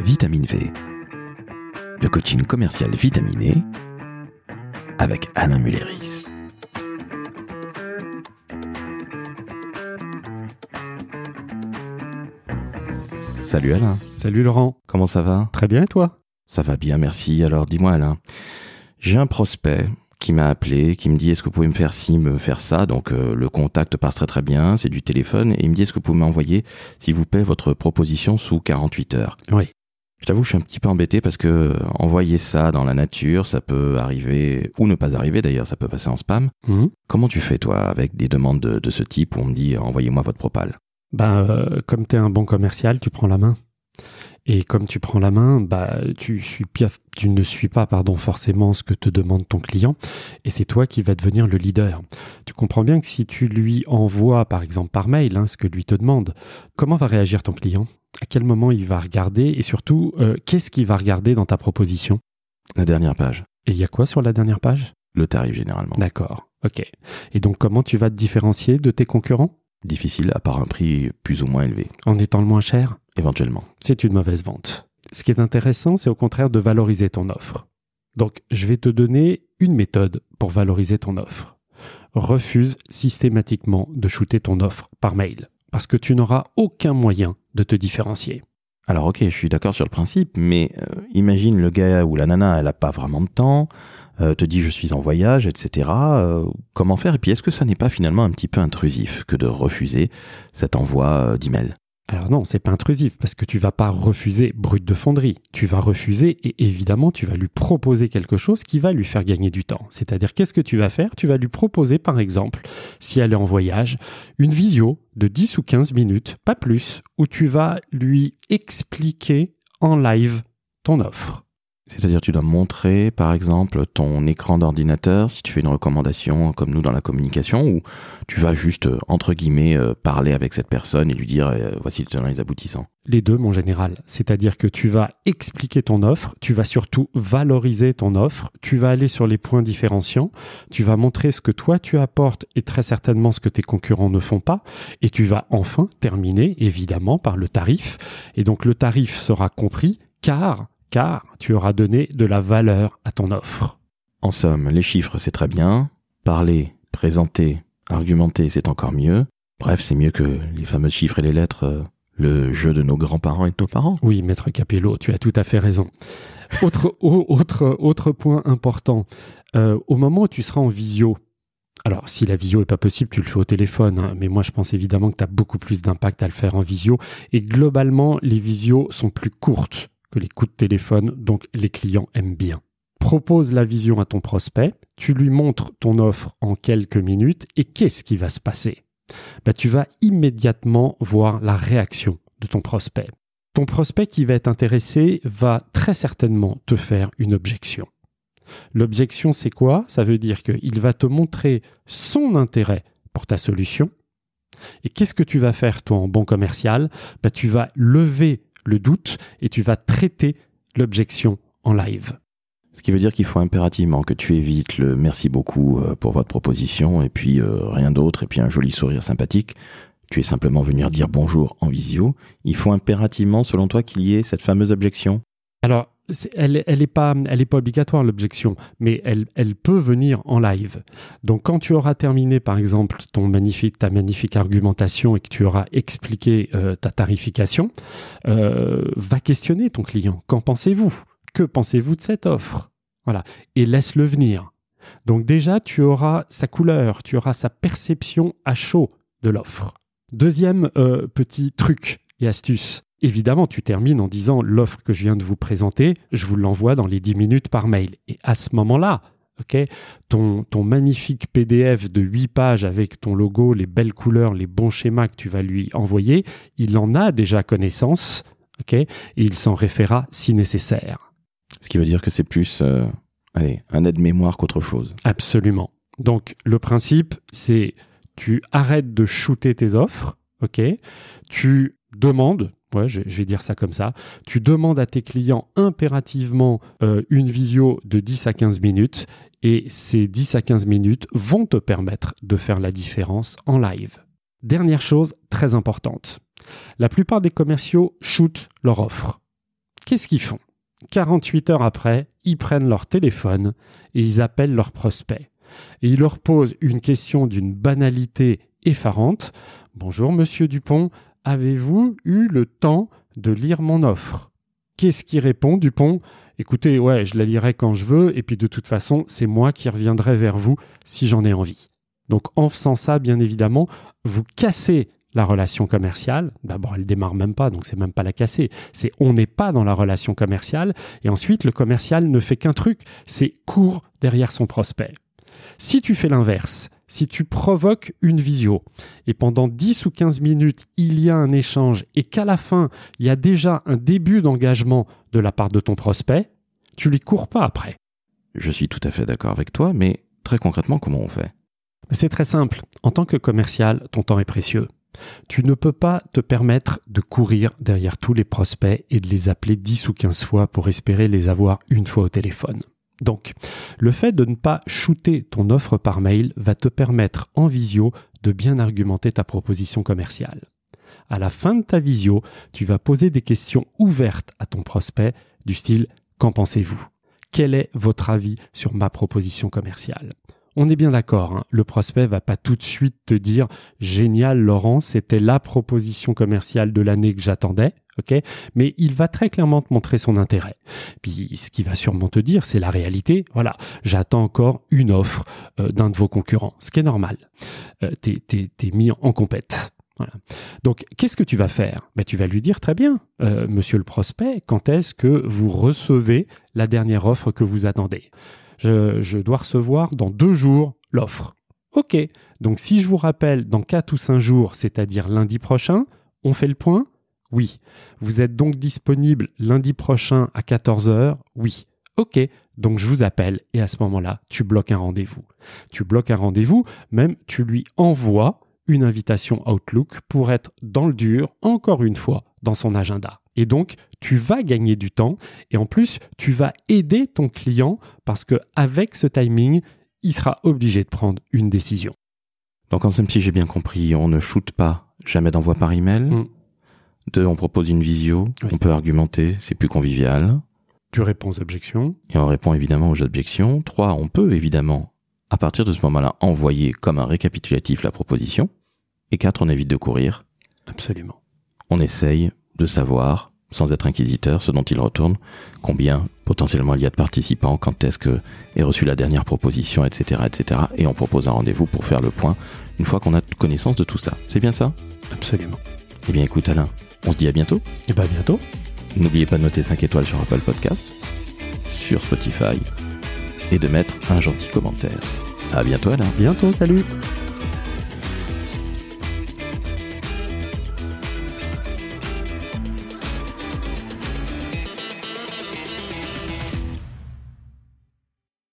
Vitamine V, le coaching commercial vitaminé avec Alain Mulleris. Salut Alain, Salut Laurent. comment ça va? Très bien et toi? Ça va bien, merci. Alors dis-moi Alain, j'ai un prospect qui m'a appelé, qui me dit est-ce que vous pouvez me faire ci, me faire ça? Donc euh, le contact passe très très bien, c'est du téléphone. Et il me dit est-ce que vous pouvez m'envoyer, s'il vous plaît, votre proposition sous 48 heures? Oui. Je t'avoue, je suis un petit peu embêté parce que euh, envoyer ça dans la nature, ça peut arriver, ou ne pas arriver d'ailleurs, ça peut passer en spam. Mhm. Comment tu fais toi avec des demandes de, de ce type où on me dit envoyez-moi votre propale? Ben, euh, comme tu es un bon commercial, tu prends la main. Et comme tu prends la main, bah, tu, suis pia- tu ne suis pas pardon, forcément ce que te demande ton client. Et c'est toi qui vas devenir le leader. Tu comprends bien que si tu lui envoies, par exemple par mail, hein, ce que lui te demande, comment va réagir ton client? À quel moment il va regarder? Et surtout, euh, qu'est-ce qu'il va regarder dans ta proposition? La dernière page, Et il y a quoi sur la dernière page? Le tarif généralement. D'accord. Ok. Et donc, comment tu vas te différencier de tes concurrents? Difficile à part un prix plus ou moins élevé, En étant le moins cher? Éventuellement. c'est une mauvaise vente. Ce qui est intéressant, c'est au contraire de valoriser ton offre. Donc, je vais te donner une méthode pour valoriser ton offre. Refuse systématiquement de shooter ton offre par mail, parce que tu n'auras aucun moyen de te différencier. Alors ok, je suis d'accord sur le principe, mais euh, imagine le gars ou la nana, elle a pas vraiment de temps, euh, te dit je suis en voyage, etc. Euh, comment faire? Et puis est-ce que ça n'est pas finalement un petit peu intrusif que de refuser cet envoi euh, d'email Alors non, c'est pas intrusif parce que tu vas pas refuser brut de fonderie. Tu vas refuser et évidemment tu vas lui proposer quelque chose qui va lui faire gagner du temps. C'est-à-dire qu'est-ce que tu vas faire? Tu vas lui proposer par exemple, si elle est en voyage, une visio de 10 ou 15 minutes, pas plus, où tu vas lui expliquer en live ton offre. C'est-à-dire tu dois montrer par exemple ton écran d'ordinateur si tu fais une recommandation comme nous dans la communication ou tu vas juste euh, entre guillemets euh, parler avec cette personne et lui dire euh, voici le tenant les aboutissants. Les deux, mon général. C'est-à-dire que tu vas expliquer ton offre, tu vas surtout valoriser ton offre, tu vas aller sur les points différenciants, tu vas montrer ce que toi tu apportes et très certainement ce que tes concurrents ne font pas, et tu vas enfin terminer évidemment par le tarif. Et donc le tarif sera compris car, car tu auras donné de la valeur à ton offre. En somme, les chiffres c'est très bien, parler, présenter, argumenter c'est encore mieux. Bref, c'est mieux que les fameux chiffres et les lettres, euh, le jeu de nos grands-parents et de nos parents. Oui, maître Capello, tu as tout à fait raison. Autre, au- autre, autre point important, euh, au moment où tu seras en visio, alors si la visio est pas possible, tu le fais au téléphone, hein, mais moi je pense évidemment que tu as beaucoup plus d'impact à le faire en visio, et globalement les visios sont plus courtes les coups de téléphone, donc les clients aiment bien. Propose la vision à ton prospect, tu lui montres ton offre en quelques minutes, et qu'est-ce qui va se passer? Bah, Tu vas immédiatement voir la réaction de ton prospect ton prospect qui va être intéressé va très certainement te faire une objection. L'objection, c'est quoi? Ça veut dire qu'il va te montrer son intérêt pour ta solution. Et qu'est-ce que tu vas faire, toi, en bon commercial? Bah, Tu vas lever le doute et tu vas traiter l'objection en live. Ce qui veut dire qu'il faut impérativement que tu évites le merci beaucoup euh, pour votre proposition et puis euh, rien d'autre et puis un joli sourire sympathique. Tu es simplement venir dire bonjour en visio. Il faut impérativement, selon toi, qu'il y ait cette fameuse objection. Alors, elle n'est elle pas, pas obligatoire, l'objection, mais elle, elle peut venir en live. Donc, quand tu auras terminé, par exemple, ton magnifique, ta magnifique argumentation et que tu auras expliqué euh, ta tarification, euh, va questionner ton client. Qu'en pensez-vous? Que pensez-vous de cette offre? Voilà. Et laisse-le venir. Donc, déjà, tu auras sa couleur, tu auras sa perception à chaud de l'offre. Deuxième euh, petit truc et astuce. Évidemment, tu termines en disant l'offre que je viens de vous présenter, je vous l'envoie dans les 10 minutes par mail. Et à ce moment-là, ton, ton magnifique PDF de 8 pages avec ton logo, les belles couleurs, les bons schémas que tu vas lui envoyer, il en a déjà connaissance, ok, et il s'en référera si nécessaire. Ce qui veut dire que c'est plus, euh, allez, un aide-mémoire qu'autre chose. Absolument. Donc, le principe, c'est tu arrêtes de shooter tes offres, ok Tu demandes, je vais dire ça comme ça, tu demandes à tes clients impérativement euh, une visio de 10 à 15 minutes et ces 10 à 15 minutes vont te permettre de faire la différence en live. Dernière chose très importante, la plupart des commerciaux shootent leur offre. qu'est-ce qu'ils font? 48 heures après, ils prennent leur téléphone et ils appellent leurs prospects. Et ils leur posent une question d'une banalité effarante. Bonjour monsieur Dupont, avez-vous eu le temps de lire mon offre? Qu'est-ce qui répond Dupont? Écoutez, ouais, je la lirai quand je veux, et puis de toute façon, c'est moi qui reviendrai vers vous si j'en ai envie. Donc en faisant ça, bien évidemment, vous cassez la relation commerciale. D'abord, elle démarre même pas, donc c'est même pas la casser. C'est on n'est pas dans la relation commerciale. Et ensuite, le commercial ne fait qu'un truc, c'est court derrière son prospect. Si tu fais l'inverse, si tu provoques une visio et pendant 10 ou 15 minutes, il y a un échange et qu'à la fin, il y a déjà un début d'engagement de la part de ton prospect, tu lui cours pas après. Je suis tout à fait d'accord avec toi, mais très concrètement, comment on fait? C'est très simple. En tant que commercial, ton temps est précieux. Tu ne peux pas te permettre de courir derrière tous les prospects et de les appeler 10 ou 15 fois pour espérer les avoir une fois au téléphone. Donc, le fait de ne pas shooter ton offre par mail va te permettre en visio de bien argumenter ta proposition commerciale. À la fin de ta visio, tu vas poser des questions ouvertes à ton prospect du style Qu'en pensez-vous? Quel est votre avis sur ma proposition commerciale? On est bien d'accord, hein. le prospect va pas tout de suite te dire génial Laurent, c'était la proposition commerciale de l'année que j'attendais, ok? Mais il va très clairement te montrer son intérêt. Puis ce qu'il va sûrement te dire, c'est la réalité. Voilà, j'attends encore une offre euh, d'un de vos concurrents, ce qui est normal. Euh, t'es, t'es, mis en compète. Voilà. Donc, qu'est-ce que tu vas faire? Ben, Tu vas lui dire très bien, euh, monsieur le prospect, quand est-ce que vous recevez la dernière offre que vous attendez? Je, dois recevoir dans deux jours l'offre. Ok, donc si je vous rappelle dans quatre ou cinq jours, c'est-à-dire lundi prochain, on fait le point? Oui. Vous êtes donc disponible lundi prochain à 14h Oui. Ok, donc je vous appelle et à ce moment-là, tu bloques un rendez-vous. Tu bloques un rendez-vous, même tu lui envoies une invitation Outlook pour être dans le dur, encore une fois, dans son agenda. Et donc, tu vas gagner du temps et en plus, tu vas aider ton client parce que avec ce timing, il sera obligé de prendre une décision. Donc, en somme, si j'ai bien compris, on ne shoot pas jamais d'envoi par email. Mm. Deux, on propose une visio, on peut argumenter, c'est plus convivial. Tu réponds aux objections. Et on répond évidemment aux objections. Trois, on peut évidemment, à partir de ce moment-là, envoyer comme un récapitulatif la proposition. Et quatre, on évite de courir. Absolument. On essaye de savoir, sans être inquisiteur, ce dont il retourne, combien potentiellement il y a de participants, quand est-ce que est reçue la dernière proposition, etc., etc. Et on propose un rendez-vous pour faire le point une fois qu'on a connaissance de tout ça. C'est bien ça? Absolument. Eh bien écoute Alain, on se dit à bientôt. Et bien bientôt. N'oubliez pas de noter 5 étoiles sur Apple Podcast, sur Spotify, et de mettre un gentil commentaire. À bientôt Alain. Bientôt, salut